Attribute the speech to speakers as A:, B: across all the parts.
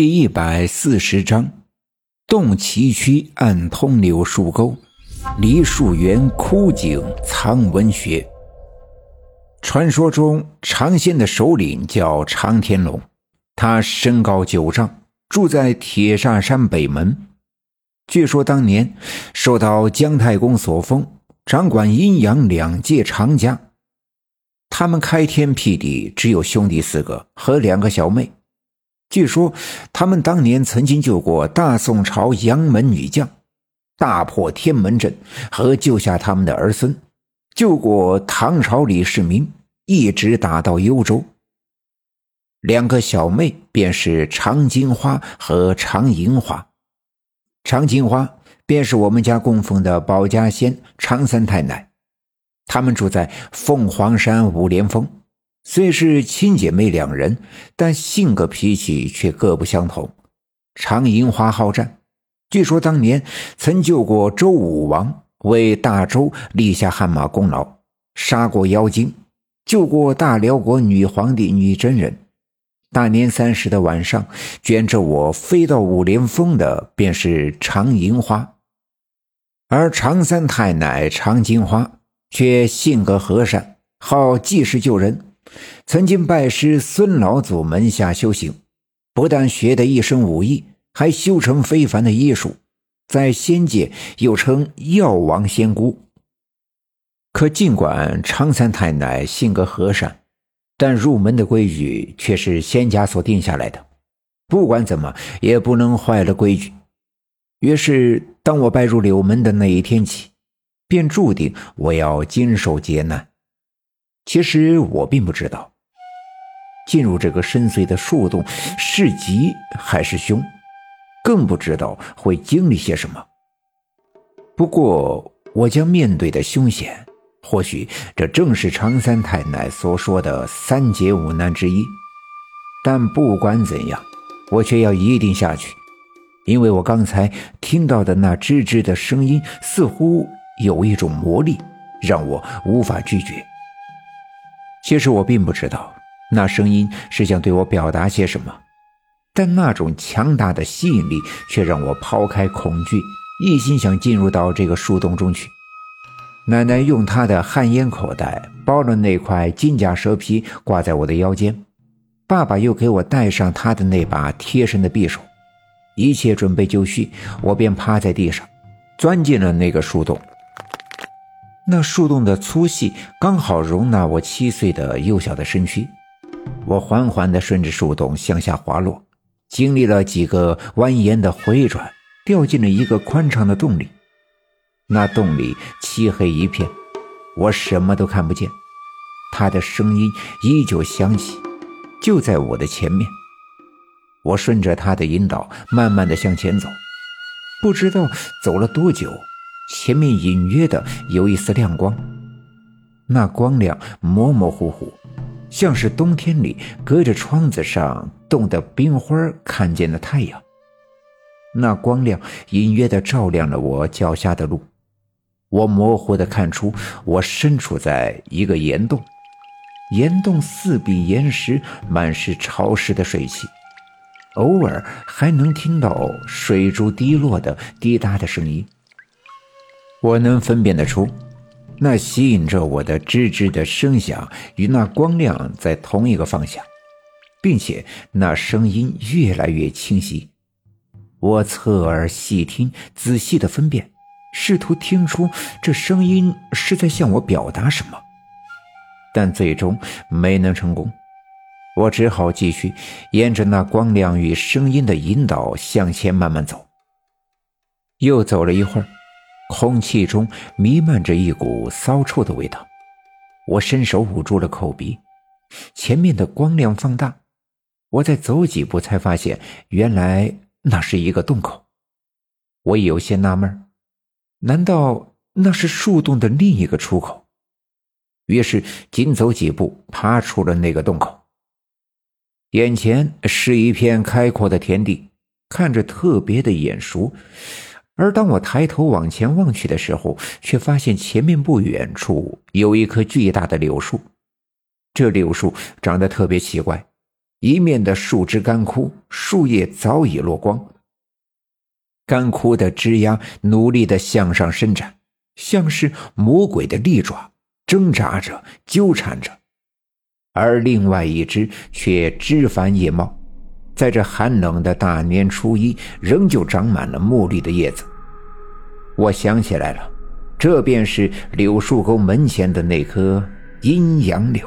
A: 第一百四十章：洞崎区暗通柳树沟，梨树园枯井藏文学。传说中，长仙的首领叫长天龙，他身高九丈，住在铁砂山北门。据说当年受到姜太公所封，掌管阴阳两界长家。他们开天辟地，只有兄弟四个和两个小妹。据说他们当年曾经救过大宋朝杨门女将，大破天门阵和救下他们的儿孙，救过唐朝李世民，一直打到幽州。两个小妹便是常金花和常银花，常金花便是我们家供奉的保家仙常三太奶，他们住在凤凰山五莲峰。虽是亲姐妹两人，但性格脾气却各不相同。常银花好战，据说当年曾救过周武王，为大周立下汗马功劳，杀过妖精，救过大辽国女皇帝女真人。大年三十的晚上，卷着我飞到五莲峰的便是常银花，而常三太奶常金花却性格和善，好济世救人。曾经拜师孙老祖门下修行，不但学得一身武艺，还修成非凡的医术，在仙界又称药王仙姑。可尽管常三太奶性格和善，但入门的规矩却是仙家所定下来的，不管怎么也不能坏了规矩。于是，当我拜入柳门的那一天起，便注定我要经受劫难。其实我并不知道。进入这个深邃的树洞是吉还是凶，更不知道会经历些什么。不过，我将面对的凶险，或许这正是常三太奶所说的三劫五难之一。但不管怎样，我却要一定下去，因为我刚才听到的那吱吱的声音，似乎有一种魔力，让我无法拒绝。其实我并不知道。那声音是想对我表达些什么，但那种强大的吸引力却让我抛开恐惧，一心想进入到这个树洞中去。奶奶用她的旱烟口袋包了那块金甲蛇皮，挂在我的腰间。爸爸又给我带上他的那把贴身的匕首。一切准备就绪，我便趴在地上，钻进了那个树洞。那树洞的粗细刚好容纳我七岁的幼小的身躯。我缓缓地顺着树洞向下滑落，经历了几个蜿蜒的回转，掉进了一个宽敞的洞里。那洞里漆黑一片，我什么都看不见。他的声音依旧响起，就在我的前面。我顺着他的引导，慢慢地向前走。不知道走了多久，前面隐约的有一丝亮光，那光亮模模糊糊。像是冬天里隔着窗子上冻的冰花看见了太阳，那光亮隐约的照亮了我脚下的路。我模糊的看出我身处在一个岩洞，岩洞四壁岩石满是潮湿的水汽，偶尔还能听到水珠滴落的滴答的声音。我能分辨得出。那吸引着我的吱吱的声响与那光亮在同一个方向，并且那声音越来越清晰。我侧耳细听，仔细的分辨，试图听出这声音是在向我表达什么，但最终没能成功。我只好继续沿着那光亮与声音的引导向前慢慢走。又走了一会儿。空气中弥漫着一股骚臭的味道，我伸手捂住了口鼻。前面的光亮放大，我再走几步才发现，原来那是一个洞口。我有些纳闷，难道那是树洞的另一个出口？于是紧走几步，爬出了那个洞口。眼前是一片开阔的田地，看着特别的眼熟。而当我抬头往前望去的时候，却发现前面不远处有一棵巨大的柳树。这柳树长得特别奇怪，一面的树枝干枯，树叶早已落光。干枯的枝丫努力的向上伸展，像是魔鬼的利爪，挣扎着，纠缠着。而另外一只却枝繁叶茂，在这寒冷的大年初一，仍旧长满了墨绿的叶子。我想起来了，这便是柳树沟门前的那棵阴阳柳。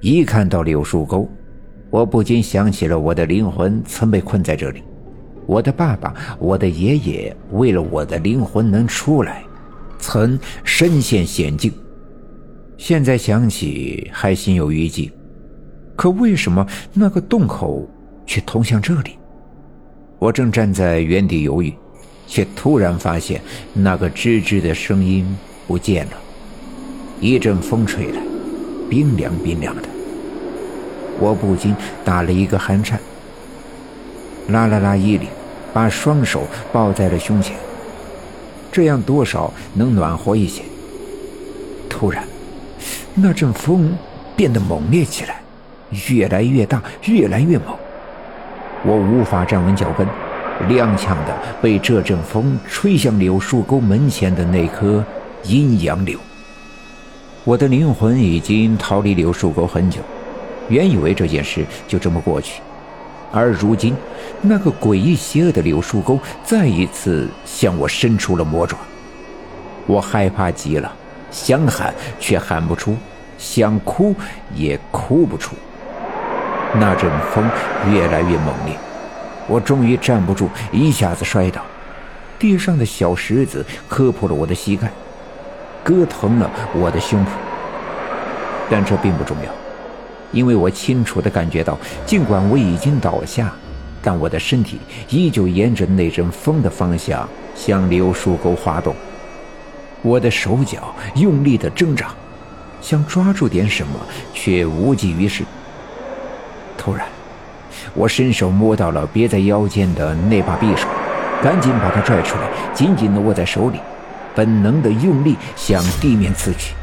A: 一看到柳树沟，我不禁想起了我的灵魂曾被困在这里，我的爸爸、我的爷爷为了我的灵魂能出来，曾身陷险境。现在想起还心有余悸，可为什么那个洞口却通向这里？我正站在原地犹豫，却突然发现那个吱吱的声音不见了。一阵风吹来，冰凉冰凉的，我不禁打了一个寒颤，拉了拉衣领，把双手抱在了胸前，这样多少能暖和一些。突然。那阵风变得猛烈起来，越来越大，越来越猛。我无法站稳脚跟，踉跄的被这阵风吹向柳树沟门前的那棵阴阳柳。我的灵魂已经逃离柳树沟很久，原以为这件事就这么过去，而如今，那个诡异邪恶的柳树沟再一次向我伸出了魔爪。我害怕极了。想喊却喊不出，想哭也哭不出。那阵风越来越猛烈，我终于站不住，一下子摔倒。地上的小石子磕破了我的膝盖，割疼了我的胸脯。但这并不重要，因为我清楚地感觉到，尽管我已经倒下，但我的身体依旧沿着那阵风的方向向柳树沟滑动。我的手脚用力的挣扎，想抓住点什么，却无济于事。突然，我伸手摸到了别在腰间的那把匕首，赶紧把它拽出来，紧紧的握在手里，本能的用力向地面刺去。